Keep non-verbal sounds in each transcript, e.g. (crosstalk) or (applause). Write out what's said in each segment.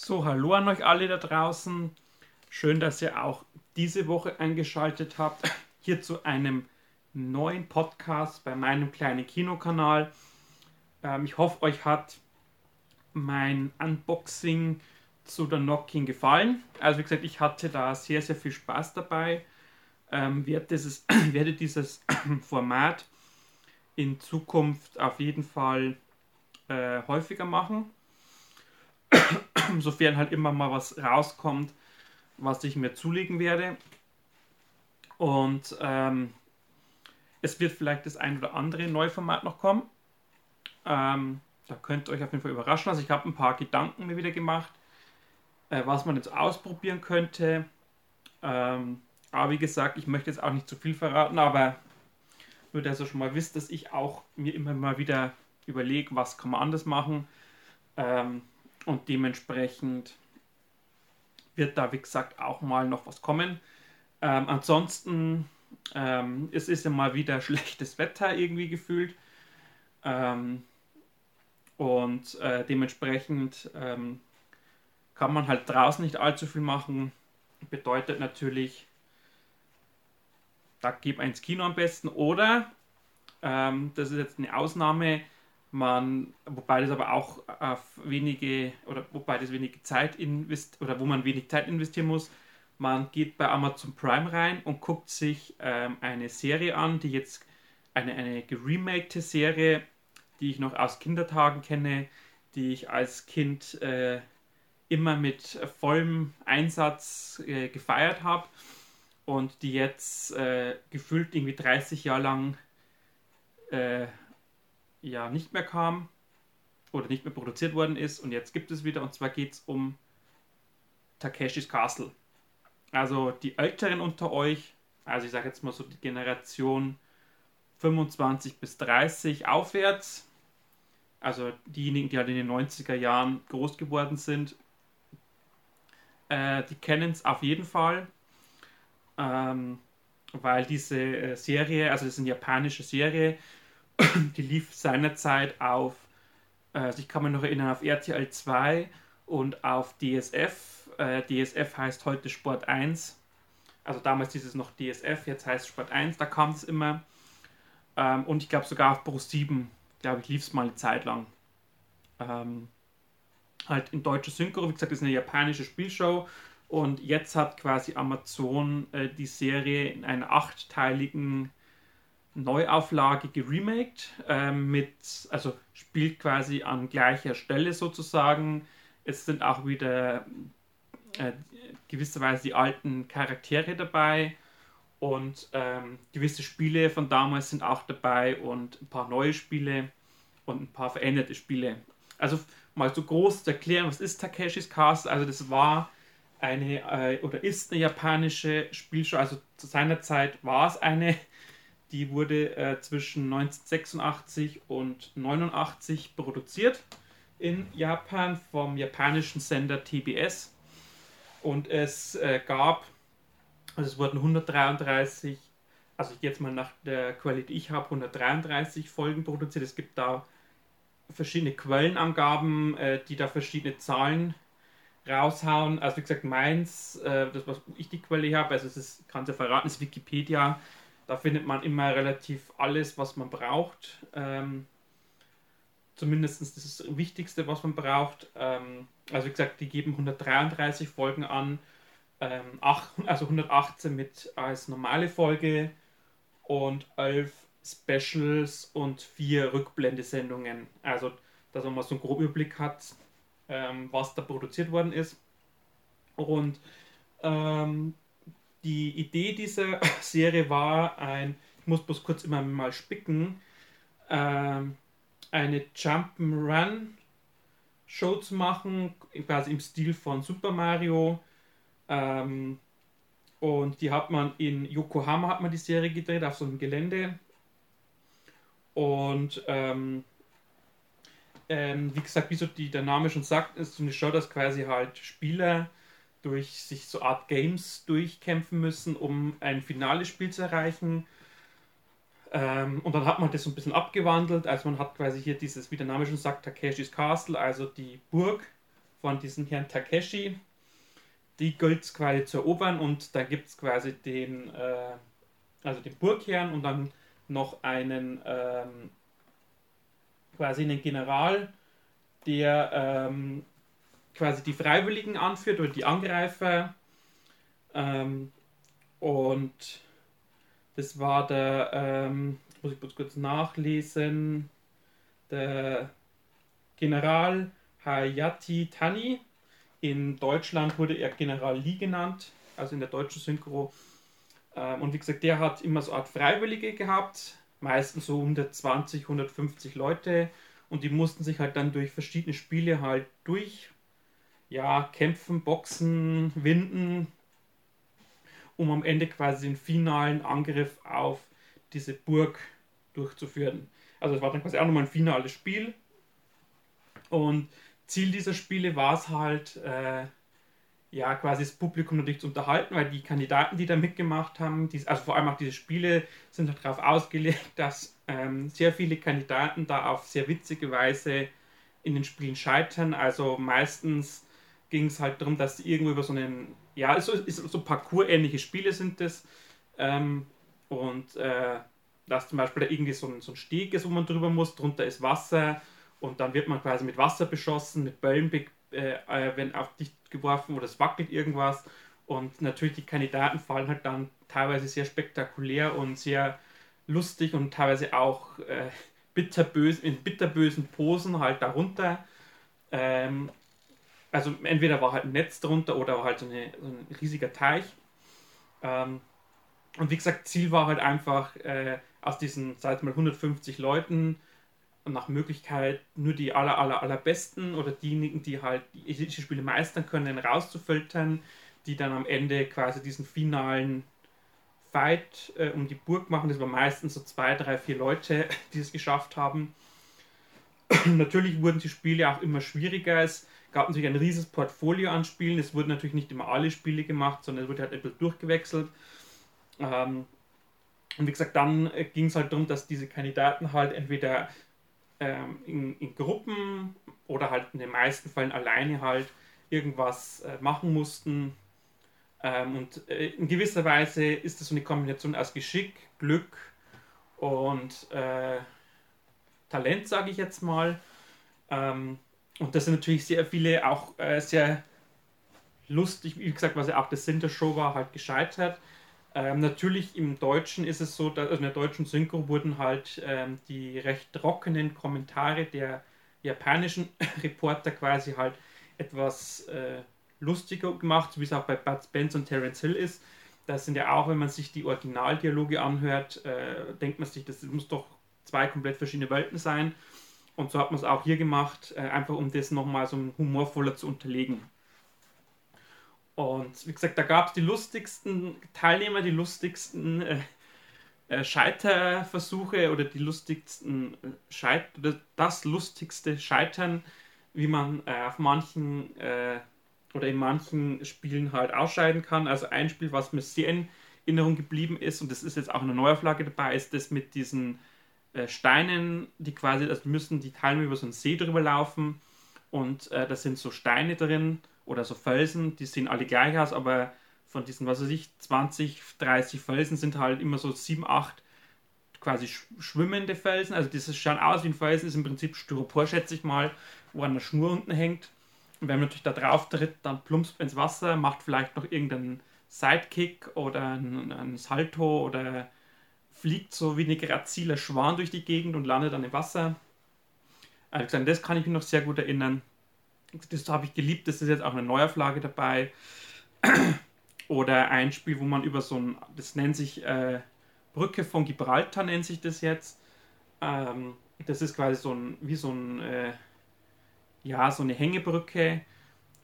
So, hallo an euch alle da draußen. Schön, dass ihr auch diese Woche eingeschaltet habt. Hier zu einem neuen Podcast bei meinem kleinen Kinokanal. Ähm, ich hoffe, euch hat mein Unboxing zu der Knocking gefallen. Also wie gesagt, ich hatte da sehr, sehr viel Spaß dabei. Ähm, (clears throat) werde, dieses, werde (clears throat) dieses Format in Zukunft auf jeden Fall äh, häufiger machen. (clears throat) Sofern halt immer mal was rauskommt, was ich mir zulegen werde. Und ähm, es wird vielleicht das ein oder andere neue Format noch kommen. Ähm, da könnt ihr euch auf jeden Fall überraschen. Also ich habe ein paar Gedanken mir wieder gemacht, äh, was man jetzt ausprobieren könnte. Ähm, aber wie gesagt, ich möchte jetzt auch nicht zu viel verraten, aber nur, dass ihr schon mal wisst, dass ich auch mir immer mal wieder überlege, was kann man anders machen. Ähm, und dementsprechend wird da, wie gesagt, auch mal noch was kommen. Ähm, ansonsten, ähm, es ist ja mal wieder (laughs) schlechtes Wetter irgendwie gefühlt. Ähm, und äh, dementsprechend ähm, kann man halt draußen nicht allzu viel machen. Bedeutet natürlich, da man ins Kino am besten. Oder, ähm, das ist jetzt eine Ausnahme, man, wobei das aber auch auf wenige, oder wobei das wenige Zeit invest oder wo man wenig Zeit investieren muss. Man geht bei Amazon Prime rein und guckt sich ähm, eine Serie an, die jetzt eine, eine geremakte Serie, die ich noch aus Kindertagen kenne, die ich als Kind äh, immer mit vollem Einsatz äh, gefeiert habe und die jetzt äh, gefühlt irgendwie 30 Jahre lang äh, ja nicht mehr kam oder nicht mehr produziert worden ist und jetzt gibt es wieder und zwar geht es um Takeshis Castle. Also die Älteren unter euch, also ich sage jetzt mal so die Generation 25 bis 30 aufwärts, also diejenigen, die halt in den 90er Jahren groß geworden sind, äh, die kennen es auf jeden Fall, ähm, weil diese äh, Serie, also das ist eine japanische Serie, (clears throat) die lief seinerzeit auf, äh, also ich kann mich noch erinnern, auf RTL 2 und auf DSF. Äh, DSF heißt heute Sport 1. Also damals hieß es noch DSF, jetzt heißt es Sport 1, da kam es immer. Ähm, und ich glaube sogar auf Pro 7, glaube ich, lief es mal eine Zeit lang. Ähm, halt in deutscher Synchro, wie gesagt, das ist eine japanische Spielshow. Und jetzt hat quasi Amazon äh, die Serie in einer achtteiligen Neuauflage geremaked, ähm, mit, also spielt quasi an gleicher Stelle sozusagen. Es sind auch wieder äh, gewisserweise die alten Charaktere dabei und ähm, gewisse Spiele von damals sind auch dabei und ein paar neue Spiele und ein paar veränderte Spiele. Also mal so groß zu erklären, was ist Takeshis Castle? Also das war eine äh, oder ist eine japanische Spielshow. Also zu seiner Zeit war es eine die wurde äh, zwischen 1986 und 89 produziert in Japan vom japanischen Sender TBS. Und es äh, gab, also es wurden 133, also jetzt mal nach der Qualität, ich habe 133 Folgen produziert. Es gibt da verschiedene Quellenangaben, äh, die da verschiedene Zahlen raushauen. Also wie gesagt, meins, äh, das was ich die Quelle habe, also es ist, kann ja verraten, ist Wikipedia da findet man immer relativ alles, was man braucht. Ähm, zumindest das Wichtigste, was man braucht. Ähm, also wie gesagt, die geben 133 Folgen an, ähm, 8, also 118 mit als normale Folge und 11 Specials und 4 Rückblendesendungen. Also, dass man mal so einen groben Überblick hat, ähm, was da produziert worden ist. Und ähm, die Idee dieser (laughs) Serie war ein, ich muss bloß kurz immer mal spicken, ähm, eine Jump'n'Run Show zu machen, quasi im Stil von Super Mario. Ähm, und die hat man in Yokohama hat man die Serie gedreht, auf so einem Gelände. Und ähm, ähm, wie gesagt, wie so die, der Name schon sagt, ist so eine Show, dass quasi halt Spieler durch sich so Art Games durchkämpfen müssen, um ein finales Spiel zu erreichen. Ähm, und dann hat man das so ein bisschen abgewandelt. Also man hat quasi hier dieses, wie der Name schon sagt, Takeshis Castle, also die Burg von diesem Herrn Takeshi. Die gilt es quasi zu erobern und da gibt es quasi den, äh, also den Burgherrn und dann noch einen ähm, quasi einen General, der ähm, quasi die Freiwilligen anführt oder die Angreifer. Ähm, und das war der, ähm, muss ich kurz nachlesen, der General Hayati Tani. In Deutschland wurde er General Lee genannt, also in der deutschen Synchro. Ähm, und wie gesagt, der hat immer so eine Art Freiwillige gehabt, meistens so 120, 150 Leute. Und die mussten sich halt dann durch verschiedene Spiele halt durch, ja, kämpfen, boxen, winden, um am Ende quasi den finalen Angriff auf diese Burg durchzuführen. Also es war dann quasi auch nochmal ein finales Spiel. Und Ziel dieser Spiele war es halt, äh, ja, quasi das Publikum natürlich zu unterhalten, weil die Kandidaten, die da mitgemacht haben, die, also vor allem auch diese Spiele, sind halt darauf ausgelegt, (laughs) dass ähm, sehr viele Kandidaten da auf sehr witzige Weise in den Spielen scheitern. Also meistens ging es halt darum, dass sie irgendwo über so einen, ja, so, so Parcours-ähnliche Spiele sind das. Ähm, und äh, dass zum Beispiel da irgendwie so ein, so ein Steg ist, wo man drüber muss, drunter ist Wasser und dann wird man quasi mit Wasser beschossen, mit Bällen äh, äh, wenn auf dich geworfen oder es wackelt irgendwas. Und natürlich die Kandidaten fallen halt dann teilweise sehr spektakulär und sehr lustig und teilweise auch äh, (laughs) bitterbös, in bitterbösen Posen halt darunter. Ähm, also entweder war halt ein Netz drunter oder war halt so, eine, so ein riesiger Teich. Ähm, und wie gesagt, Ziel war halt einfach äh, aus diesen, sag mal, 150 Leuten nach Möglichkeit nur die aller, aller, allerbesten oder diejenigen, die halt die Spiele meistern können, rauszufiltern, die dann am Ende quasi diesen finalen Fight äh, um die Burg machen. Das waren meistens so zwei, drei, vier Leute, (laughs) die es geschafft haben. (clears throat) natürlich wurden die Spiele auch immer schwieriger. Es gab natürlich ein riesiges Portfolio an Spielen. Es wurden natürlich nicht immer alle Spiele gemacht, sondern es wurde halt etwas durchgewechselt. Ähm, und wie gesagt, dann äh, ging es halt darum, dass diese Kandidaten halt entweder ähm, in, in, Gruppen oder halt in den meisten Fällen alleine halt irgendwas äh, machen mussten. Ähm, und äh, in gewisser Weise ist das so eine Kombination aus Geschick, Glück und äh, Talent, sage ich jetzt mal. Ähm, und das sind natürlich sehr viele auch äh, sehr lustig, wie gesagt, was ja auch das Center Show war, halt gescheitert. Ähm, natürlich im Deutschen ist es so, dass also in der deutschen Synchro wurden halt ähm, die recht trockenen Kommentare der japanischen (laughs) Reporter quasi halt etwas äh, lustiger gemacht, wie es auch bei Bud Spence und Terence Hill ist. Das sind ja auch, wenn man sich die Originaldialoge anhört, äh, denkt man sich, das muss doch zwei komplett verschiedene Welten sein. Und so hat man es auch hier gemacht, äh, einfach um das nochmal so humorvoller zu unterlegen. Und wie gesagt, da gab es die lustigsten Teilnehmer, die lustigsten äh, äh, Scheiterversuche oder die lustigsten äh, Scheit oder das lustigste Scheitern, wie man äh, auf manchen äh, oder in manchen Spielen halt ausscheiden kann. Also ein Spiel, was mir sehr in Erinnerung geblieben ist, und das ist jetzt auch eine Neuauflage dabei, ist das mit diesen äh, Steinen, die quasi, also müssen die Teilnehmer über so einen See drüber laufen und da sind so Steine drin oder so Felsen, die sehen alle gleich aus, aber von diesen, was weiß ich, 20, 30 Felsen sind halt immer so 7, 8 quasi schwimmende Felsen. Also das schaut aus wie ein Felsen, ist im Prinzip Styropor, schätze ich mal, wo an der Schnur unten hängt. Und wenn man natürlich da drauf tritt, dann plumpst ins Wasser, macht vielleicht noch irgendeinen Sidekick oder einen, Salto oder fliegt so wie eine graziler Schwan durch die Gegend und landet dann im Wasser. Also das kann ich mich noch sehr gut erinnern. Das habe ich geliebt, das ist jetzt auch eine Neuauflage dabei. (clears throat) Oder ein Spiel, wo man über so ein, das nennt sich äh, Brücke von Gibraltar, nennt sich das jetzt. Ähm, das ist quasi so ein, wie so ein, äh, ja, so eine Hängebrücke.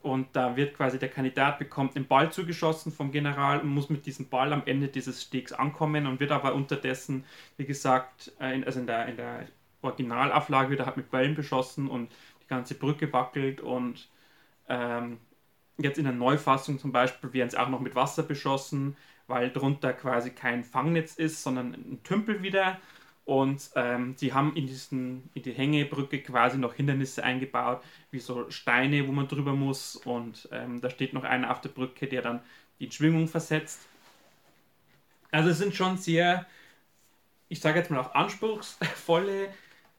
Und da wird quasi der Kandidat bekommt den Ball zugeschossen vom General und muss mit diesem Ball am Ende dieses Stegs ankommen und wird aber unterdessen, wie gesagt, äh, also in der, in der Originalauflage wird er halt mit Bällen beschossen und die ganze Brücke wackelt und ähm, jetzt in der Neufassung zum Beispiel werden sie auch noch mit Wasser beschossen, weil drunter quasi kein Fangnetz ist, sondern ein Tümpel wieder Und ähm, sie haben in, diesen, in die Hängebrücke quasi noch Hindernisse eingebaut, wie so Steine, wo man drüber muss. Und ähm, da steht noch einer auf der Brücke, der dann die Schwingung versetzt. Also es sind schon sehr, ich sage jetzt mal auch anspruchsvolle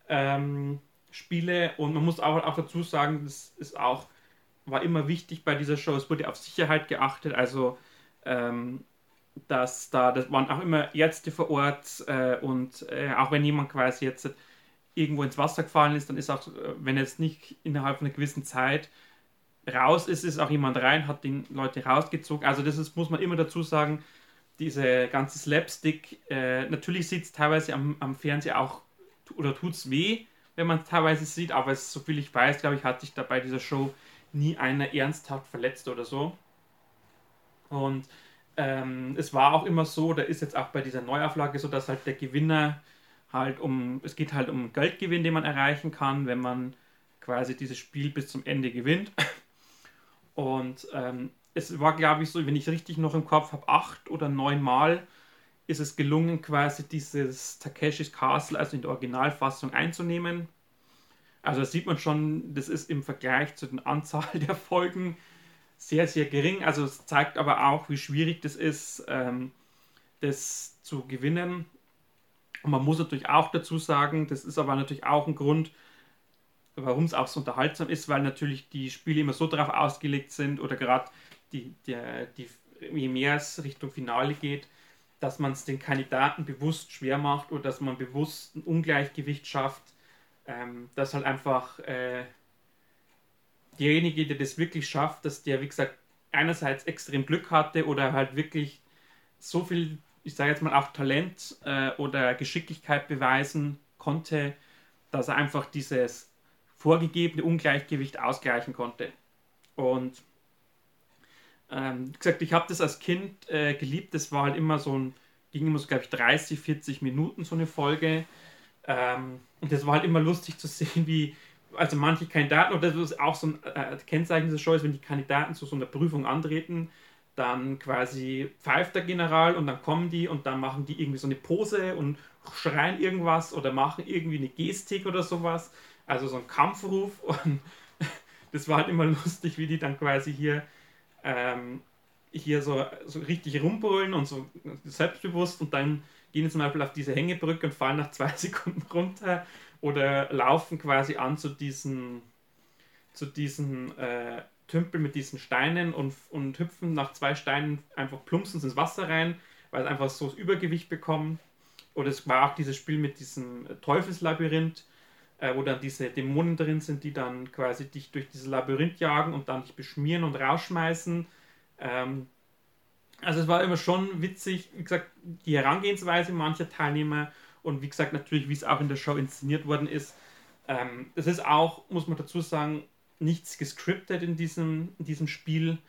ähm, Spiele. Und man muss auch, auch dazu sagen, das ist auch, war immer wichtig bei dieser Show, es wurde auf Sicherheit geachtet. Also ähm, dass da, das waren auch immer Ärzte vor Ort äh, und äh, auch wenn jemand quasi jetzt irgendwo ins Wasser gefallen ist, dann ist auch, wenn er jetzt nicht innerhalb einer gewissen Zeit raus ist, ist auch jemand rein, hat die Leute rausgezogen. Also das ist, muss man immer dazu sagen, diese ganze Slapstick, äh, natürlich es teilweise am, am Fernseher auch oder tut es weh, wenn man es teilweise sieht, aber es, so viel ich weiß, glaube ich, hat sich da bei dieser Show nie einer ernsthaft verletzt oder so. Und ähm, es war auch immer so, da ist jetzt auch bei dieser Neuauflage so, dass halt der Gewinner halt um, es geht halt um Geldgewinn, den man erreichen kann, wenn man quasi dieses Spiel bis zum Ende gewinnt. Und ähm, es war, glaube ich, so, wenn ich richtig noch im Kopf habe, acht oder neun Mal ist es gelungen, quasi dieses Takeshis Castle, also in der Originalfassung, einzunehmen. Also da sieht man schon, das ist im Vergleich zu den Anzahl (laughs) der Folgen sehr, sehr gering. Also es zeigt aber auch, wie schwierig das ist, ähm, das zu gewinnen. Und man muss natürlich auch dazu sagen, das ist aber natürlich auch ein Grund, warum es auch so unterhaltsam ist, weil natürlich die Spiele immer so darauf ausgelegt sind oder gerade die, die, die, je mehr es Richtung Finale geht, dass man es den Kandidaten bewusst schwer macht oder dass man bewusst ein Ungleichgewicht schafft, ähm, dass halt einfach äh, derjenige, der das wirklich schafft, dass der, wie gesagt, einerseits extrem Glück hatte oder halt wirklich so viel, ich sage jetzt mal auch Talent äh, oder Geschicklichkeit beweisen konnte, dass er einfach dieses vorgegebene Ungleichgewicht ausgleichen konnte. Und ähm, wie gesagt, ich habe das als Kind äh, geliebt. Das war halt immer so ein, ging immer so, glaube ich, 30, 40 Minuten so eine Folge. Ähm, und das war halt immer lustig zu (laughs) sehen, wie, also manche Kandidaten, oder das ist auch so ein äh, Kennzeichen dieser Show, ist, wenn die Kandidaten zu so einer Prüfung antreten, dann quasi pfeift der General und dann kommen die und dann machen die irgendwie so eine Pose und schreien irgendwas oder machen irgendwie eine Gestik oder sowas. Also so ein Kampfruf (laughs) und das war halt immer lustig, wie die dann quasi hier, ähm, hier so, so richtig rumbrüllen und so selbstbewusst und dann gehen zum Beispiel auf diese Hängebrücke und fallen nach zwei (laughs) Sekunden runter oder laufen quasi an zu diesen, zu diesen äh, Tümpel mit diesen Steinen und, und hüpfen nach zwei Steinen einfach plumpsens ins Wasser rein, weil sie einfach so das Übergewicht bekommen. Oder es war auch dieses Spiel mit diesem Teufelslabyrinth, äh, wo dann diese Dämonen drin sind, die dann quasi dich durch dieses Labyrinth jagen und dann dich beschmieren und rausschmeißen. Ähm, also es war immer schon witzig, wie gesagt, die Herangehensweise mancher Teilnehmer und wie gesagt, natürlich, wie es auch in der Show inszeniert worden ist. Ähm, es ist auch, muss man dazu sagen, nichts gescriptet in diesem, in diesem Spiel,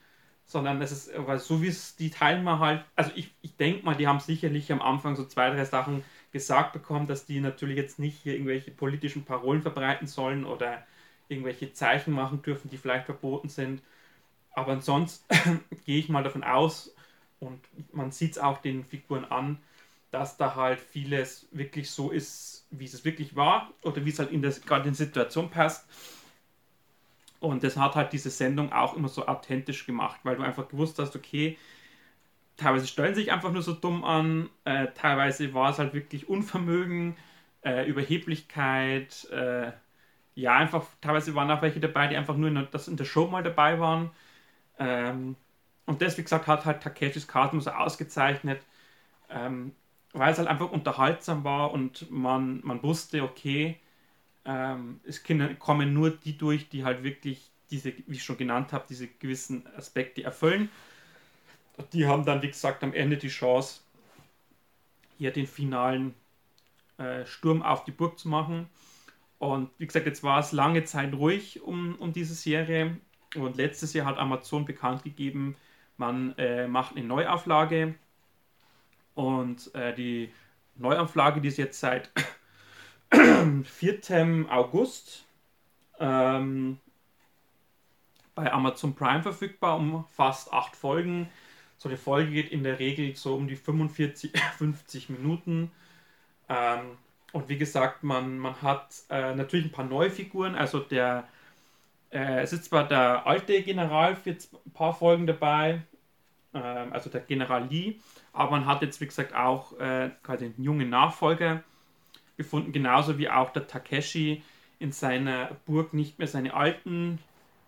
sondern es ist, weil so wie es die Teilnehmer halt, also ich, ich denke mal, die haben sicherlich am Anfang so zwei, drei Sachen gesagt bekommen, dass die natürlich jetzt nicht hier irgendwelche politischen Parolen verbreiten sollen oder irgendwelche Zeichen machen dürfen, die vielleicht verboten sind. Aber ansonsten (laughs) gehe ich mal davon aus, und man sieht es auch den Figuren an, dass da halt vieles wirklich so ist, wie es wirklich war oder wie es halt in das, gerade in Situation passt. Und das hat halt diese Sendung auch immer so authentisch gemacht, weil du einfach gewusst hast, okay, teilweise stellen sich einfach nur so dumm an, äh, teilweise war es halt wirklich Unvermögen, äh, Überheblichkeit, äh, ja, einfach, teilweise waren auch welche dabei, die einfach nur in der, das in der Show mal dabei waren. Ähm, und das, wie gesagt, hat halt Takeshis Karten so ausgezeichnet. Ähm, weil es halt einfach unterhaltsam war und man, man wusste, okay, ähm, es kommen nur die durch, die halt wirklich diese, wie ich schon genannt habe, diese gewissen Aspekte erfüllen. Die haben dann, wie gesagt, am Ende die Chance, hier den finalen äh, Sturm auf die Burg zu machen. Und wie gesagt, jetzt war es lange Zeit ruhig um, um diese Serie. Und letztes Jahr hat Amazon bekannt gegeben, man äh, macht eine Neuauflage und äh, die Neuauflage, die ist jetzt seit (clears throat) 4. August ähm, bei Amazon Prime verfügbar, um fast acht Folgen. So eine Folge geht in der Regel so um die 45, 50 (laughs) Minuten. Ähm, und wie gesagt, man, man hat äh, natürlich ein paar neue Figuren. Also der, äh, es ist zwar der alte General für ein paar Folgen dabei, äh, also der General Lee, aber man hat jetzt, wie gesagt, auch äh, quasi einen jungen Nachfolger gefunden, genauso wie auch der Takeshi in seiner Burg nicht mehr seine alten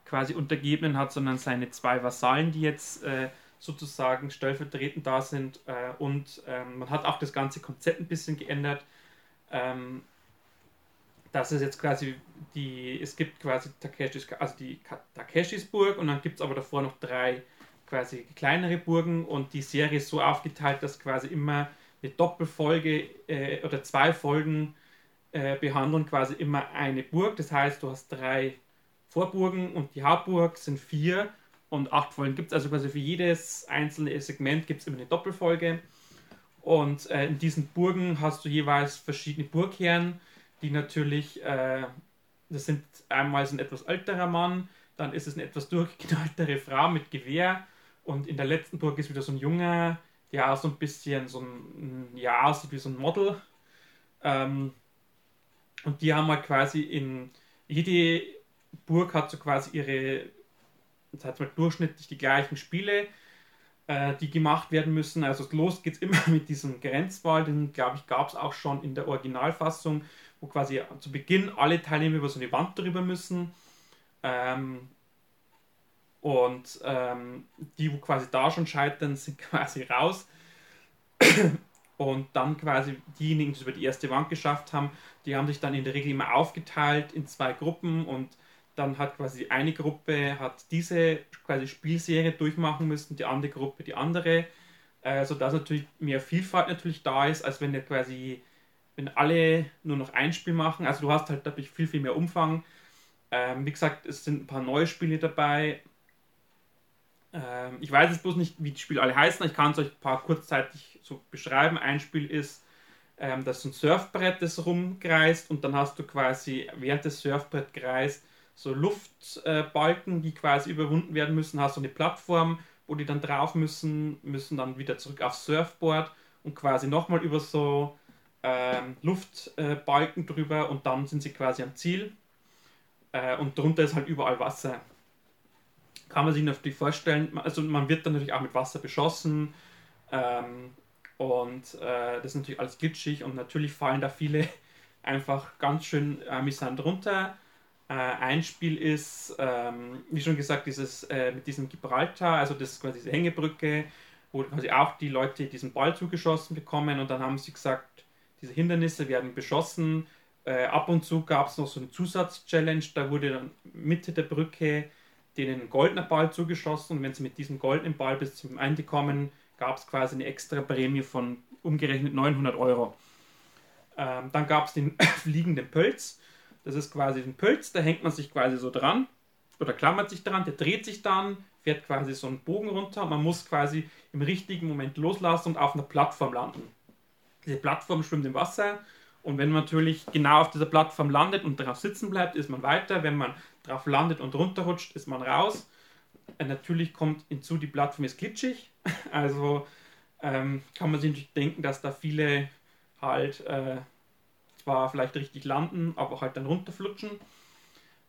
quasi Untergebenen hat, sondern seine zwei Vasallen, die jetzt äh, sozusagen stellvertretend da sind. Äh, und ähm, man hat auch das ganze Konzept ein bisschen geändert ähm, das ist jetzt quasi die, es gibt quasi Takeshis, also die Takeshis Burg und dann gibt es aber davor noch drei quasi kleinere Burgen und die Serie ist so aufgeteilt, dass quasi immer eine Doppelfolge äh, oder zwei Folgen äh, behandeln quasi immer eine Burg. Das heißt, du hast drei Vorburgen und die Hauptburg sind vier und acht Folgen gibt es. Also quasi für jedes einzelne Segment gibt es immer eine Doppelfolge. Und äh, in diesen Burgen hast du jeweils verschiedene Burgherren, die natürlich, äh, das sind einmal ein etwas älterer Mann, dann ist es eine etwas durchgeknalltere Frau mit Gewehr und in der letzten Burg ist wieder so ein Junger, der auch so ein bisschen so ein, ja, aussieht wie so ein Model. Ähm, und die haben halt quasi in, jede Burg hat so quasi ihre, das heißt mal durchschnittlich die gleichen Spiele äh, die gemacht werden müssen. Also los geht es (laughs) immer mit diesem Grenzwall, den glaube ich gab es auch schon in der Originalfassung, wo quasi zu Beginn alle Teilnehmer über so eine Wand drüber müssen. Ähm, und ähm, die, wo quasi da schon scheitern, sind (laughs) quasi raus. Und dann quasi diejenigen, die es über die erste Wand geschafft haben, die haben sich dann in der Regel immer aufgeteilt in zwei Gruppen und dann hat quasi eine Gruppe hat diese quasi Spielserie durchmachen müssen, die andere Gruppe die andere, äh, sodass natürlich mehr Vielfalt natürlich da ist, als wenn der quasi, wenn alle nur noch ein Spiel machen. Also du hast halt dadurch viel, viel mehr Umfang. Ähm, wie gesagt, es sind ein paar neue Spiele dabei. Ähm, ich weiß jetzt bloß nicht, wie die Spiele alle heißen. Ich kann es euch ein paar kurzzeitig so beschreiben. Ein Spiel ist, ähm, das ein Surfbrett, das rumkreist und dann hast du quasi, während das Surfbrett kreist, so Luftbalken, die quasi überwunden werden müssen, hast du eine Plattform, wo die dann drauf müssen, müssen dann wieder zurück aufs Surfboard und quasi nochmal über so ähm, Luftbalken drüber und dann sind sie quasi am Ziel. Äh, und drunter ist halt überall Wasser. Kann man sich natürlich vorstellen, also man wird dann natürlich auch mit Wasser beschossen ähm, und äh, das ist natürlich alles glitschig und natürlich fallen da viele (laughs) einfach ganz schön amüsant runter äh, ein Spiel ist, ähm, wie schon gesagt, dieses äh, mit diesem Gibraltar, also das ist quasi diese Hängebrücke, wo quasi auch die Leute diesen Ball zugeschossen bekommen und dann haben sie gesagt, diese Hindernisse werden beschossen. Äh, ab und zu gab es noch so eine Zusatz-Challenge, da wurde dann Mitte der Brücke denen goldener Ball zugeschossen und wenn sie mit diesem goldenen Ball bis zum Ende kommen, gab es quasi eine extra Prämie von umgerechnet 900 Euro. Ähm, dann gab es den (laughs) fliegenden Pölz. Das ist quasi ein Pölz, da hängt man sich quasi so dran oder klammert sich dran, der dreht sich dann, fährt quasi so einen Bogen runter. Man muss quasi im richtigen Moment loslassen und auf einer Plattform landen. Diese Plattform schwimmt im Wasser und wenn man natürlich genau auf dieser Plattform landet und darauf sitzen bleibt, ist man weiter. Wenn man drauf landet und runterrutscht, ist man raus. Äh, natürlich kommt hinzu, die Plattform ist glitschig. (laughs) Also ähm, kann man sich denken, dass da viele halt äh, zwar vielleicht richtig landen, aber halt dann runterflutschen.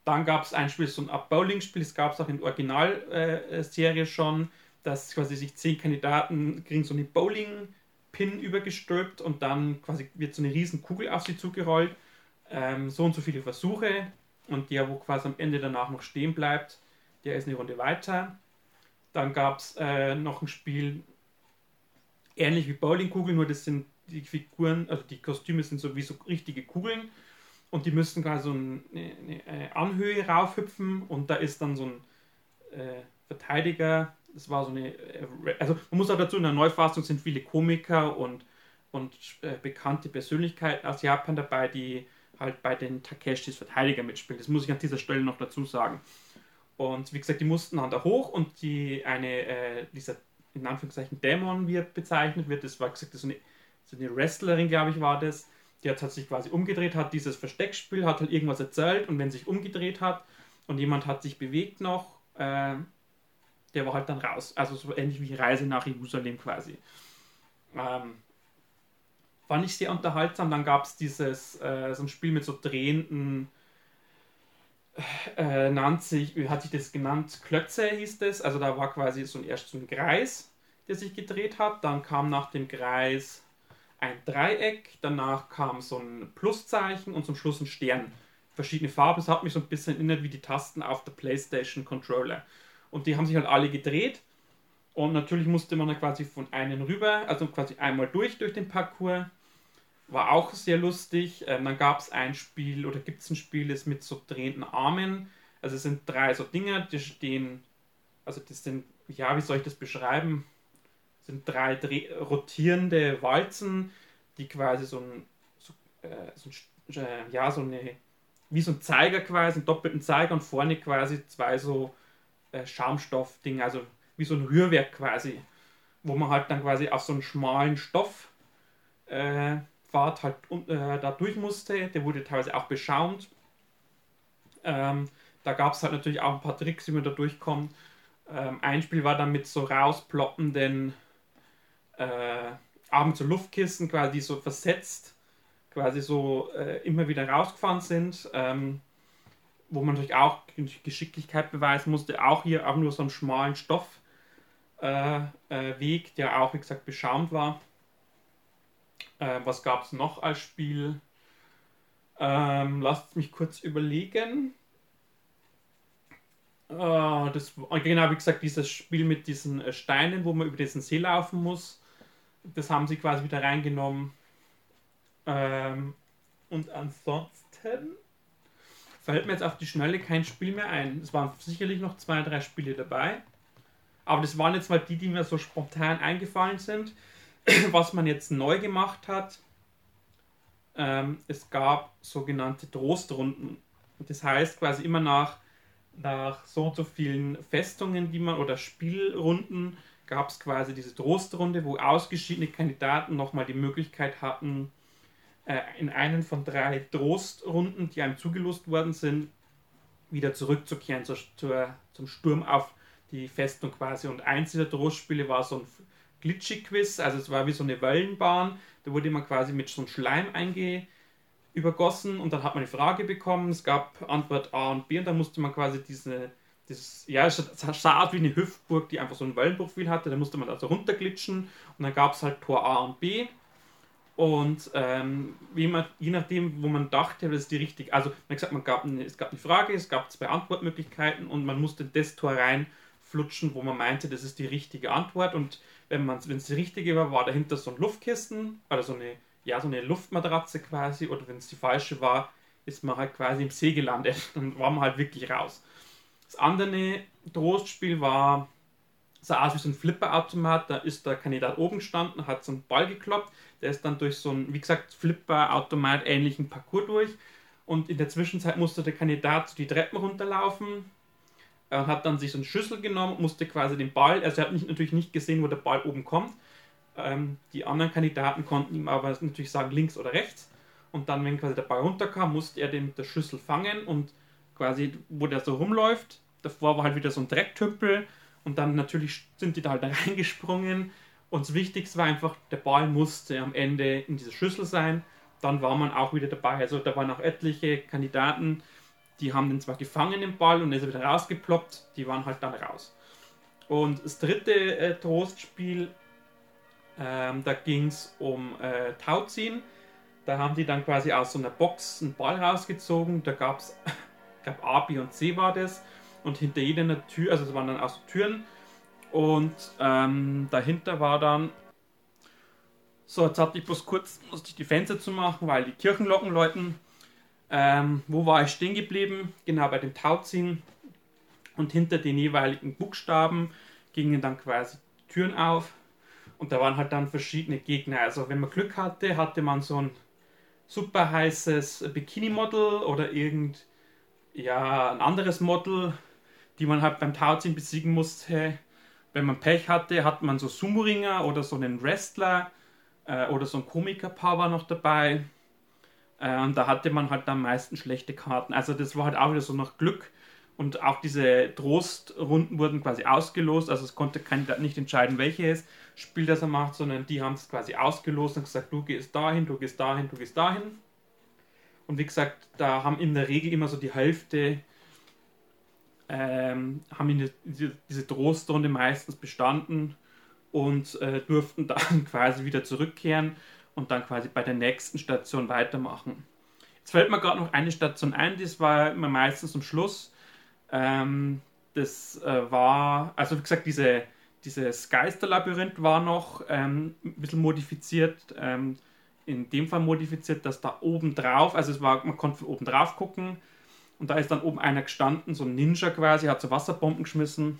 Dann gab es ein Spiel, so ein Bowling-Spiel, das gab es auch in der Originalserie äh, schon, dass quasi sich zehn Kandidaten kriegen so eine Bowling-Pin übergestülpt und dann quasi wird so eine riesen Kugel auf sie zugerollt. Ähm, so und so viele Versuche und der, wo quasi am Ende danach noch stehen bleibt, der ist eine Runde weiter. Dann gab es äh, noch ein Spiel, ähnlich wie Bowlingkugel, nur das sind die Figuren, also die Kostüme sind so wie so richtige Kugeln. Und die müssen quasi so eine, eine Anhöhe raufhüpfen. Und da ist dann so ein äh, Verteidiger, das war so eine, äh, also man muss auch dazu, in der Neufassung sind viele Komiker und, und äh, bekannte Persönlichkeiten aus Japan dabei, die halt bei den Takeshis Verteidiger mitspielen. Das muss ich an dieser Stelle noch dazu sagen. Und wie gesagt, die mussten dann da hoch und die eine, äh, dieser in Anführungszeichen Dämon wird bezeichnet wird, das war gesagt, das eine so eine Wrestlerin, glaube ich, war das, die hat, hat sich quasi umgedreht, hat dieses Versteckspiel, hat halt irgendwas erzählt und wenn sich umgedreht hat und jemand hat sich bewegt noch, äh, der war halt dann raus. Also so ähnlich wie Reise nach Jerusalem quasi. Ähm, Fand ich sehr unterhaltsam. Dann gab es dieses, äh, so ein Spiel mit so drehenden, äh, nannte sich, wie hatte ich das genannt? Klötze hieß das. Also da war quasi so ein, erst so ein Kreis, der sich gedreht hat. Dann kam nach dem Kreis ein Dreieck, danach kam so ein Pluszeichen und zum Schluss ein Stern. Verschiedene Farben. Es hat mich so ein bisschen erinnert wie die Tasten auf der PlayStation Controller. Und die haben sich halt alle gedreht. Und natürlich musste man dann quasi von einem rüber, also quasi einmal durch, durch den Parcours. War auch sehr lustig. Ähm, dann gab es ein Spiel, oder gibt es ein Spiel, das mit so drehenden Armen. Also es sind drei so Dinger, die stehen, also das sind, ja, wie soll ich das beschreiben? Das sind drei dreh rotierende Walzen, die quasi so ein, so, äh, so ein, äh, ja, so eine, wie so ein Zeiger quasi, einen doppelten Zeiger und vorne quasi zwei so äh, Schaumstoffdinge, also wie so ein Rührwerk quasi, wo man halt dann quasi auf so einen schmalen Stoff äh, Fahrt halt äh, da durch musste. Der wurde teilweise auch beschaumt. Ähm, da gab es halt natürlich auch ein paar Tricks, wie man da durchkommt. Ähm, ein Spiel war dann mit so rausploppenden äh, Abend so Luftkissen, quasi die so versetzt, quasi so äh, immer wieder rausgefahren sind. Ähm, wo man natürlich auch Geschicklichkeit beweisen musste. Auch hier auch nur so einen schmalen Stoffweg, äh, äh, der auch, wie gesagt, beschaumt war. Äh, was gab es noch als Spiel? Ähm, lasst mich kurz überlegen. Uh, das, genau, wie gesagt, dieses Spiel mit diesen äh, Steinen, wo man über diesen See laufen muss, das haben sie quasi wieder reingenommen. Ähm, und ansonsten fällt mir jetzt auf die Schnelle kein Spiel mehr ein. Es waren sicherlich noch zwei, drei Spiele dabei. Aber das waren jetzt mal die, die mir so spontan eingefallen sind. (clears throat) was man jetzt neu gemacht hat, ähm, es gab sogenannte Trostrunden. Das heißt quasi immer nach, nach so und so vielen Festungen, die man oder Spielrunden gab es quasi diese Trostrunde, wo ausgeschiedene Kandidaten nochmal die Möglichkeit hatten, äh, in einen von drei Trostrunden, die einem zugelost worden sind, wieder zurückzukehren zur, zur, zum Sturm auf die Festung quasi. Und eins dieser Trostspiele war so ein Glitchy-Quiz, also es war wie so eine Wellenbahn, da wurde man quasi mit so einem Schleim einge übergossen und dann hat man eine Frage bekommen, es gab Antwort A und B und dann musste man quasi diese, dieses, ja, es sah aus wie eine Hüftburg, die einfach so ein Wellenprofil hatte, da musste man also runterglitschen und dann gab es halt Tor A und B und ähm, man, je nachdem, wo man dachte, das ist die richtige, also man gesagt, man gab eine, es gab eine Frage, es gab zwei Antwortmöglichkeiten und man musste das Tor reinflutschen, wo man meinte, das ist die richtige Antwort und wenn wenn es die richtige war, war dahinter so ein Luftkissen oder so eine, ja, so eine Luftmatratze quasi. Oder wenn es die falsche war, ist man halt quasi im See gelandet. (laughs) Dann war man halt wirklich raus. Das andere Trostspiel war, sah aus wie so ein Flipperautomat. Da ist der Kandidat oben gestanden, hat so einen Ball gekloppt. Der ist dann durch so einen, wie gesagt, Flipperautomat ähnlichen Parcours durch. Und in der Zwischenzeit musste der Kandidat die Treppen runterlaufen er hat dann sich so eine Schüssel genommen, musste quasi den Ball, also er hat nicht, natürlich nicht gesehen, wo der Ball oben kommt. Ähm, die anderen Kandidaten konnten ihm aber natürlich sagen, links oder rechts. Und dann, wenn quasi der Ball runterkam, musste er den mit der Schüssel fangen und quasi, wo der so rumläuft, davor war halt wieder so ein Drecktümpel und dann natürlich sind die da halt (laughs) reingesprungen. Und das Wichtigste war einfach, der Ball musste am Ende in dieser Schüssel sein. Dann war man auch wieder dabei. Also da waren auch etliche Kandidaten, die haben den zwar gefangen im Ball und ist wieder rausgeploppt, die waren halt dann raus. Und das dritte äh, Trostspiel, ähm, da ging es um äh, Tauziehen. Da haben die dann quasi aus so einer Box einen Ball rausgezogen. Da gab es, (laughs) gab A, B und C war das. Und hinter jeder Tür, also es waren dann auch so Türen. Und ähm, dahinter war dann, so jetzt hatte ich bloß kurz, musste ich die Fenster zu machen, weil die Kirchenglocken läuten. Ähm, wo war ich stehen geblieben? Genau bei dem Tauziehen. Und hinter den jeweiligen Buchstaben gingen dann quasi Türen auf. Und da waren halt dann verschiedene Gegner. Also wenn man Glück hatte, hatte man so ein super heißes Bikini-Model oder irgend ja, ein anderes Model, die man halt beim Tauziehen besiegen musste. Wenn man Pech hatte, hat man so Sumo-Ringer oder so einen Wrestler äh, oder so ein Komiker-Paar war noch dabei. Äh, und da hatte man halt am meisten schlechte Karten. Also das war halt auch wieder so nach Glück. Und auch diese Trostrunden wurden quasi ausgelost. Also es konnte Kandidat nicht entscheiden, welches Spiel das er macht, sondern die haben es quasi ausgelost und gesagt, du gehst dahin, du gehst dahin, du gehst dahin. Und wie gesagt, da haben in der Regel immer so die Hälfte, ähm, haben in die, diese Trostrunde meistens bestanden und äh, durften (laughs) dann quasi wieder zurückkehren und dann quasi bei der nächsten Station weitermachen. Jetzt fällt mir gerade noch eine Station ein, das war immer meistens am Schluss. Ähm, das äh, war, also wie gesagt, diese, dieses Geisterlabyrinth war noch ähm, ein bisschen modifiziert. Ähm, in dem Fall modifiziert, dass da oben drauf, also es war, man konnte von oben drauf gucken und da ist dann oben einer gestanden, so ein Ninja quasi, hat so Wasserbomben geschmissen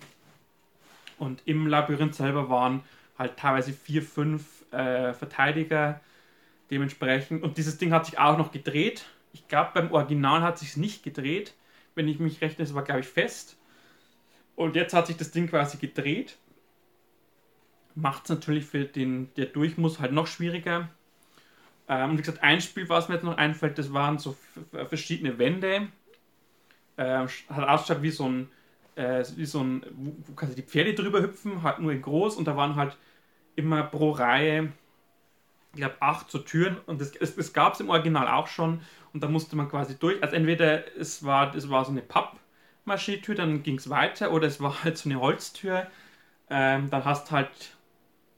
und im Labyrinth selber waren halt teilweise vier, fünf äh, Verteidiger dementsprechend und dieses Ding hat sich auch noch gedreht. Ich glaube, beim Original hat sich nicht gedreht wenn ich mich rechne, es war, glaube ich, fest. Und jetzt hat sich das Ding quasi gedreht. Macht es natürlich für den, der durch muss, halt noch schwieriger. Ähm, und wie gesagt, ein Spiel, was mir jetzt noch einfällt, das waren so verschiedene Wände. Äh, hat ausgeschaut wie so ein, äh, wie so ein, wo du die Pferde drüber hüpfen, halt nur in groß. Und da waren halt immer pro Reihe, ich glaube, acht so Türen. Und das, das, das gab es im Original auch schon und da musste man quasi durch. Also entweder es war, es war so eine Pappmaschetür, dann ging es weiter, oder es war halt so eine Holztür. Ähm, dann hast halt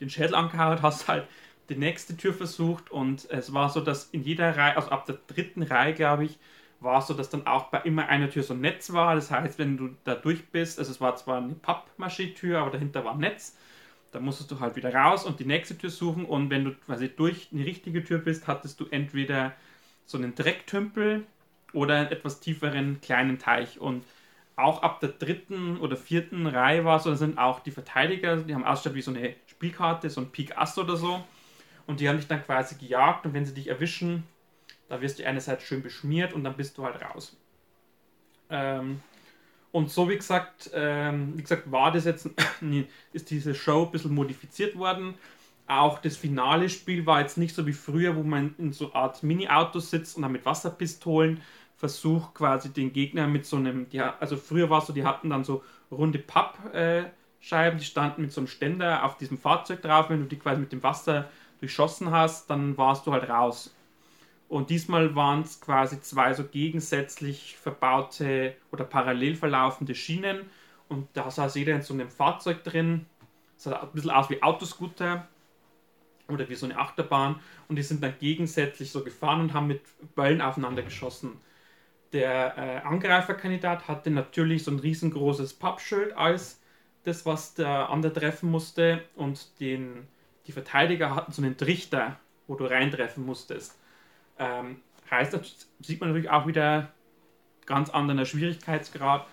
den Schädel angehauen, hast halt die nächste Tür versucht und es war so, dass in jeder Reihe, also ab der dritten Reihe, glaube ich, war es so, dass dann auch bei immer einer Tür so ein Netz war. Das heißt, wenn du da durch bist, also es war zwar eine Pappmaschetür, aber dahinter war ein Netz. Da musstest du halt wieder raus und die nächste Tür suchen und wenn du quasi durch eine richtige Tür bist, hattest du entweder so einen Drecktümpel oder einen etwas tieferen kleinen Teich. Und auch ab der dritten oder vierten Reihe war so, da sind auch die Verteidiger, die haben ausgestattet wie so eine Spielkarte, so ein Pik Ass oder so. Und die haben dich dann quasi gejagt und wenn sie dich erwischen, da wirst du einerseits schön beschmiert und dann bist du halt raus. Ähm, und so wie gesagt, ähm, wie gesagt, war das jetzt, (coughs) ist diese Show ein bisschen modifiziert worden. Auch das finale Spiel war jetzt nicht so wie früher, wo man in so Art Mini-Autos sitzt und dann mit Wasserpistolen versucht quasi den Gegner mit so einem, die, also früher war es so, die hatten dann so runde Pappscheiben, die standen mit so einem Ständer auf diesem Fahrzeug drauf. Wenn du die quasi mit dem Wasser durchschossen hast, dann warst du halt raus. Und diesmal waren es quasi zwei so gegensätzlich verbaute oder parallel verlaufende Schienen. Und da saß jeder in so einem Fahrzeug drin. Es sah ein bisschen aus wie Autoscooter oder wie so eine Achterbahn und die sind dann gegensätzlich so gefahren und haben mit Bällen aufeinander geschossen. Der äh, Angreiferkandidat hatte natürlich so ein riesengroßes Pappschild als das, was der andere treffen musste und den, die Verteidiger hatten so einen Trichter, wo du reintreffen musstest. Ähm, heißt, das sieht man natürlich auch wieder ganz anderer Schwierigkeitsgrad.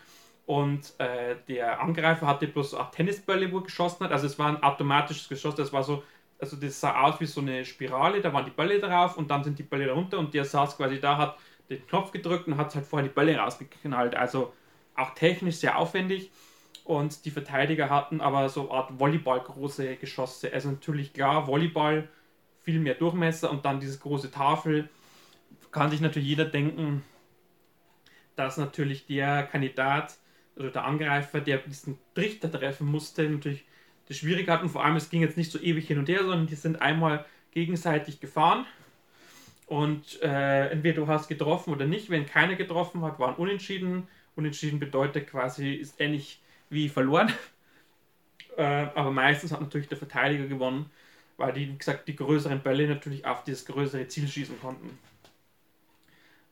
Und äh, der Angreifer hatte bloß so Tennisbälle, wo er geschossen hat. Also es war ein automatisches Geschoss, das war so also das sah aus wie so eine Spirale, da waren die Bälle drauf und dann sind die Bälle darunter und der saß quasi da, hat den Knopf gedrückt und hat halt vorher die Bälle rausgeknallt. Also auch technisch sehr aufwendig. Und die Verteidiger hatten aber so eine Art Volleyball große Geschosse. Also natürlich klar, Volleyball, viel mehr Durchmesser und dann diese große Tafel. Kann sich natürlich jeder denken, dass natürlich der Kandidat oder der Angreifer, der diesen Trichter treffen musste, natürlich das Schwierige hatten. Vor allem, es ging jetzt nicht so ewig hin und her, sondern die sind einmal gegenseitig gefahren. Und äh, entweder du hast getroffen oder nicht. Wenn keiner getroffen hat, waren unentschieden. Unentschieden bedeutet quasi, ist ähnlich wie verloren. (laughs) äh, aber meistens hat natürlich der Verteidiger gewonnen, weil die, wie gesagt, die größeren Bälle natürlich auf dieses größere Ziel schießen konnten.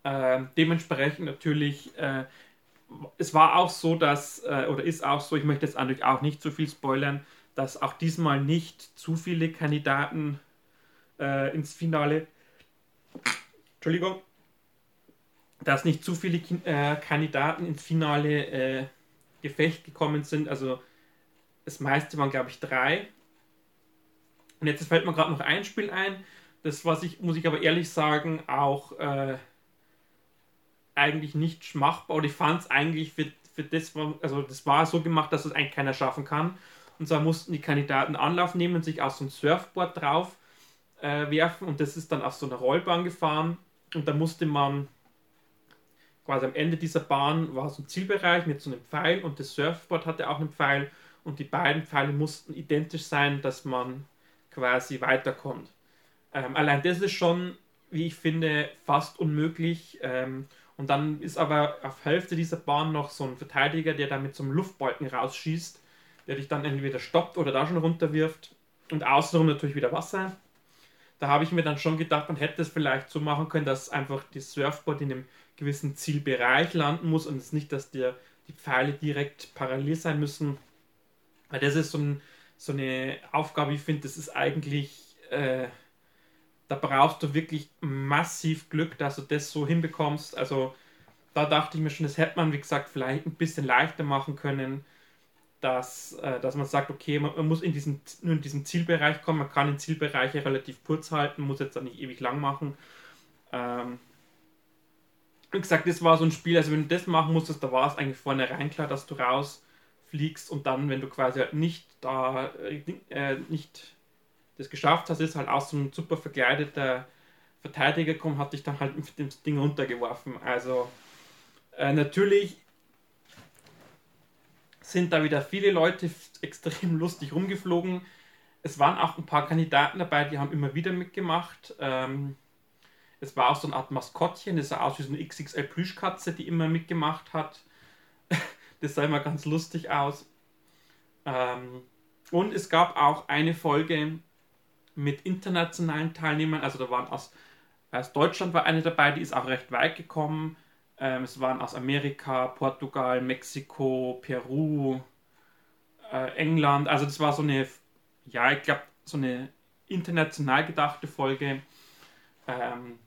Äh, dementsprechend natürlich, äh, es war auch so, dass, äh, oder ist auch so, ich möchte jetzt natürlich auch nicht zu viel spoilern, dass auch diesmal nicht zu viele Kandidaten äh, ins Finale, Entschuldigung, dass nicht zu viele äh, Kandidaten ins finale äh, Gefecht gekommen sind. Also das meiste waren, glaube ich, drei. Und jetzt fällt mir gerade noch ein Spiel ein, das, was ich, muss ich aber ehrlich sagen, auch äh, eigentlich nicht machbar. Und ich fand es eigentlich für, für das, also das war so gemacht, dass es eigentlich keiner schaffen kann. Und zwar mussten die Kandidaten Anlauf nehmen, sich auf so ein Surfboard drauf äh, werfen und das ist dann auf so einer Rollbahn gefahren und da musste man quasi am Ende dieser Bahn war so ein Zielbereich mit so einem Pfeil und das Surfboard hatte auch einen Pfeil und die beiden Pfeile mussten identisch sein, dass man quasi weiterkommt. Ähm, allein das ist schon, wie ich finde, fast unmöglich. Ähm, und dann ist aber auf Hälfte dieser Bahn noch so ein Verteidiger, der da mit so einem Luftbalken rausschießt, der dich dann entweder stoppt oder da schon runterwirft. Und außenrum natürlich wieder Wasser. Da habe ich mir dann schon gedacht, man hätte es vielleicht so machen können, dass einfach das Surfboard in einem gewissen Zielbereich landen muss und es nicht, dass dir die Pfeile direkt parallel sein müssen. Weil das ist so, ein, so eine Aufgabe, ich finde, das ist eigentlich, äh, da brauchst du wirklich massiv Glück, dass du das so hinbekommst. Also da dachte ich mir schon, das hätte man, wie gesagt, vielleicht ein bisschen leichter machen können, dass, äh, dass man sagt, okay, man, man, muss in diesen, nur in diesen Zielbereich kommen, man kann den Zielbereich relativ kurz halten, muss jetzt auch nicht ewig lang machen. Ähm, wie gesagt, das war so ein Spiel, also wenn du das machen musstest, da war es eigentlich vornherein klar, dass du rausfliegst und dann, wenn du quasi halt nicht da, äh, nicht das geschafft hast, ist halt aus so ein super verkleideter Verteidiger gekommen, hat dich dann halt mit dem Ding runtergeworfen. Also äh, natürlich sind da wieder viele Leute (laughs) extrem lustig rumgeflogen. Es waren auch ein paar Kandidaten dabei, die haben immer wieder mitgemacht. Ähm, es war auch so eine Art Maskottchen, das sah aus wie so eine XXL Plüschkatze, die immer mitgemacht hat. (laughs) das sah immer ganz lustig aus. Ähm, und es gab auch eine Folge mit internationalen Teilnehmern, also da waren aus, aus Deutschland war eine dabei, die ist auch recht weit gekommen. Ähm, es waren aus Amerika, Portugal, Mexiko, Peru, äh, England. Also das war so eine, ja, ich glaube, so eine international gedachte Folge. Ähm,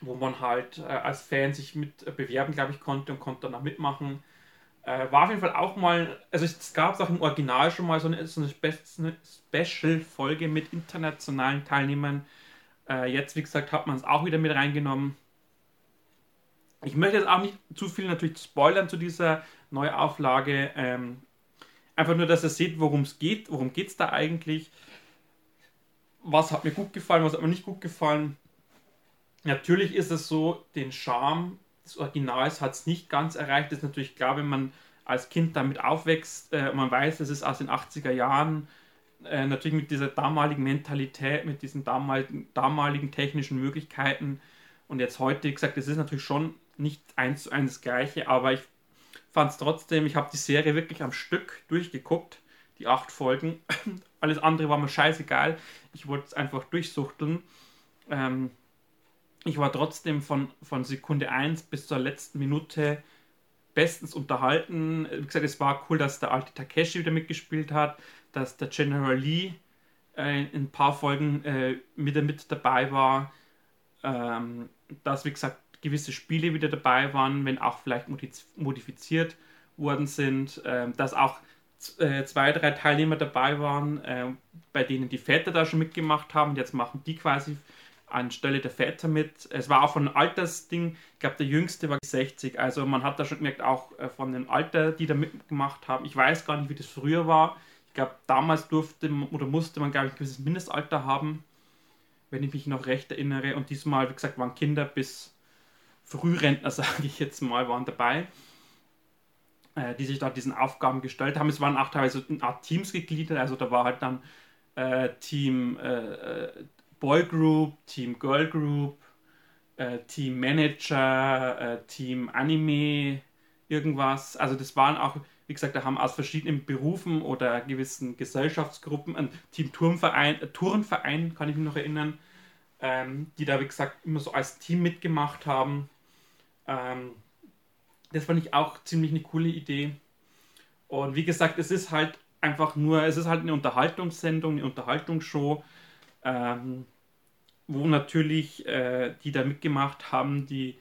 wo man halt äh, als Fan sich mit äh, bewerben, glaube ich, konnte und konnte danach mitmachen. Äh, war auf jeden Fall auch mal, also es gab auch im Original schon mal so eine, so eine, Spe Special-Folge mit internationalen Teilnehmern. Äh, jetzt, wie gesagt, hat man es auch wieder mit reingenommen. Ich möchte jetzt auch nicht zu viel natürlich spoilern zu dieser Neuauflage. Ähm, einfach nur, dass ihr seht, worum es geht. Worum geht es da eigentlich? Was hat mir gut gefallen, was hat mir nicht gut gefallen? Natürlich ist es so, den Charme des Originals hat es nicht ganz erreicht. Das ist natürlich klar, wenn man als Kind damit aufwächst, äh, man weiß, es ist aus den 80er Jahren, äh, natürlich mit dieser damaligen Mentalität, mit diesen damaligen, damaligen technischen Möglichkeiten. Und jetzt heute, gesagt, es ist natürlich schon nicht eins zu eins das gleiche, aber ich fand es trotzdem, ich habe die Serie wirklich am Stück durchgeguckt, die acht Folgen. (clears throat) Alles andere war mir scheißegal. Ich wollte es einfach durchsuchteln. Ähm, ich war trotzdem von, von Sekunde 1 bis zur letzten Minute bestens unterhalten. Wie gesagt, es war cool, dass der alte Takeshi wieder mitgespielt hat, dass der General Lee äh, in ein paar Folgen äh, mit, mit dabei war, ähm, dass, wie gesagt, gewisse Spiele wieder dabei waren, wenn auch vielleicht modifiziert worden sind, äh, dass auch äh, zwei, drei Teilnehmer dabei waren, äh, bei denen die Väter da schon mitgemacht haben. Jetzt machen die quasi anstelle der Väter mit. Es war auch von Altersding, ich glaube, der jüngste war 60. Also man hat da schon gemerkt, auch äh, von dem Alter, die da mitgemacht haben. Ich weiß gar nicht, wie das früher war. Ich glaube, damals durfte oder musste man, glaube ich, ein gewisses Mindestalter haben, wenn ich mich noch recht erinnere. Und diesmal, wie gesagt, waren Kinder bis Frührentner, (laughs) sage ich jetzt mal, waren dabei, äh, die sich da diesen Aufgaben gestellt haben. Es waren auch teilweise eine Art Teams gegliedert. Also da war halt dann äh, Team äh Boy Group, Team Girl Group, äh, Team Manager, äh, Team Anime, irgendwas. Also das waren auch, wie gesagt, da haben aus verschiedenen Berufen oder gewissen Gesellschaftsgruppen ein Team Turnverein, äh, Turnverein, kann ich mich noch erinnern, ähm, die da, wie gesagt, immer so als Team mitgemacht haben. Ähm, das fand ich auch ziemlich eine coole Idee. Und wie gesagt, es ist halt einfach nur, es ist halt eine Unterhaltungssendung, eine Unterhaltungsshow ähm, wo natürlich äh, die da mitgemacht haben, die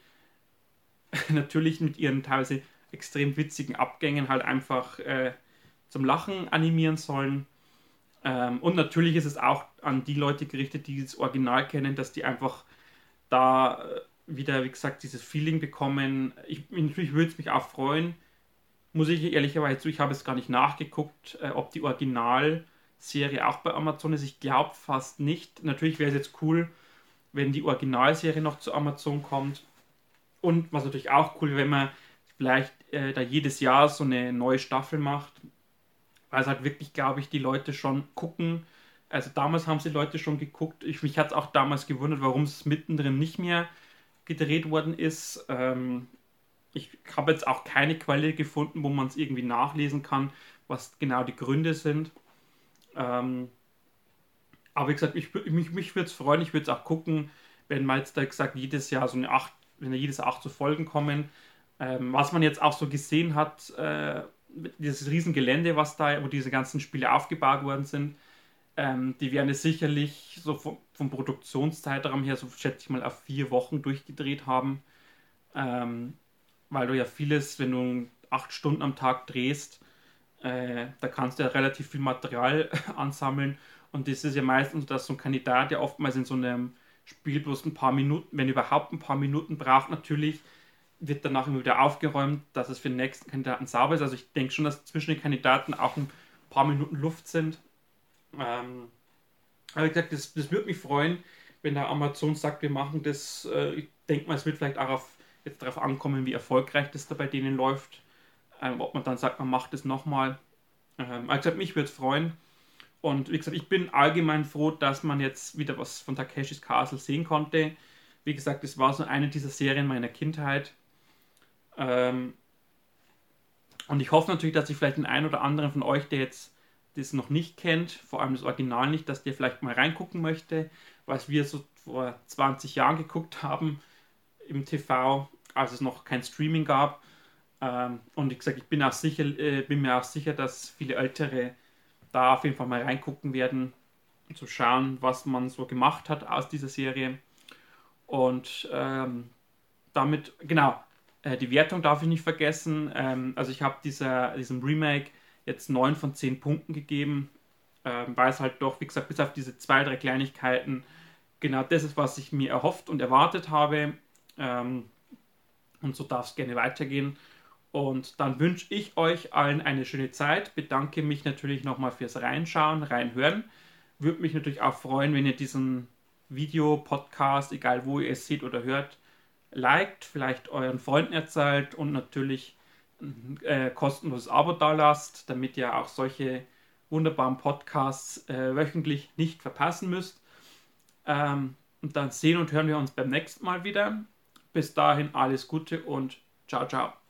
(laughs) natürlich mit ihren teilweise extrem witzigen Abgängen halt einfach äh, zum Lachen animieren sollen. Ähm, und natürlich ist es auch an die Leute gerichtet, die das Original kennen, dass die einfach da äh, wieder, wie gesagt, dieses Feeling bekommen. Ich, natürlich würde es mich auch freuen, muss ich ehrlicherweise zu, ich habe es gar nicht nachgeguckt, äh, ob die Original- Serie auch bei Amazon ist. Ich glaube fast nicht. Natürlich wäre es jetzt cool, wenn die Originalserie noch zu Amazon kommt. und was natürlich auch cool, wenn man vielleicht äh, da jedes Jahr so eine neue Staffel macht, weil es halt wirklich, glaube ich, die Leute schon gucken. Also damals haben sie Leute schon geguckt. Ich, mich hat es auch damals gewundert, warum es mittendrin nicht mehr gedreht worden ist. Ähm, ich habe jetzt auch keine Quelle gefunden, wo man es irgendwie nachlesen kann, was genau die Gründe sind. Ähm, aber wie gesagt, ich, mich, mich würde es freuen, ich würde es auch gucken, wenn man jetzt da gesagt jedes Jahr so eine acht, wenn da jedes Jahr acht so Folgen kommen. Ähm, was man jetzt auch so gesehen hat, äh, dieses Riesengelände, was da, wo diese ganzen Spiele aufgebaut worden sind, ähm, die werden es sicherlich so vom, vom, Produktionszeitraum her, so schätze ich mal, auf vier Wochen durchgedreht haben. Ähm, weil du ja vieles, wenn du acht Stunden am Tag drehst, äh, da kannst du ja relativ viel Material (laughs) ansammeln. Und das ist ja meistens, dass so ein Kandidat ja oftmals in so einem Spiel bloß ein paar Minuten, wenn überhaupt ein paar Minuten braucht, natürlich wird danach immer wieder aufgeräumt, dass es für den nächsten Kandidaten sauber ist. Also ich denke schon, dass zwischen den Kandidaten auch ein paar Minuten Luft sind. Ähm, aber wie gesagt, das, das würde mich freuen, wenn der Amazon sagt, wir machen das. Äh, ich denke mal, es wird vielleicht auch auf, jetzt darauf ankommen, wie erfolgreich das da bei denen läuft. Ähm, ob man dann sagt, man macht das nochmal. Ähm, also mich würde es freuen. Und wie gesagt, ich bin allgemein froh, dass man jetzt wieder was von Takeshis Castle sehen konnte. Wie gesagt, es war so eine dieser Serien meiner Kindheit. Ähm, und ich hoffe natürlich, dass ich vielleicht den einen oder anderen von euch, der jetzt das noch nicht kennt, vor allem das Original nicht, dass der vielleicht mal reingucken möchte, was wir so vor 20 Jahren geguckt haben im TV, als es noch kein Streaming gab. Ähm, und wie gesagt, ich bin, auch sicher, äh, bin mir auch sicher, dass viele Ältere da auf jeden Fall mal reingucken werden, um zu schauen, was man so gemacht hat aus dieser Serie. Und ähm, damit, genau, äh, die Wertung darf ich nicht vergessen. Ähm, also ich habe diesem Remake jetzt 9 von 10 Punkten gegeben, ähm, weil es halt doch, wie gesagt, bis auf diese zwei, drei Kleinigkeiten genau das ist, was ich mir erhofft und erwartet habe. Ähm, und so darf es gerne weitergehen. Und dann wünsche ich euch allen eine schöne Zeit. Bedanke mich natürlich nochmal fürs Reinschauen, Reinhören. Würde mich natürlich auch freuen, wenn ihr diesen Video, Podcast, egal wo ihr es seht oder hört, liked, vielleicht euren Freunden erzählt und natürlich äh, kostenloses Abo da lasst, damit ihr auch solche wunderbaren Podcasts äh, wöchentlich nicht verpassen müsst. Ähm, und dann sehen und hören wir uns beim nächsten Mal wieder. Bis dahin alles Gute und ciao, ciao.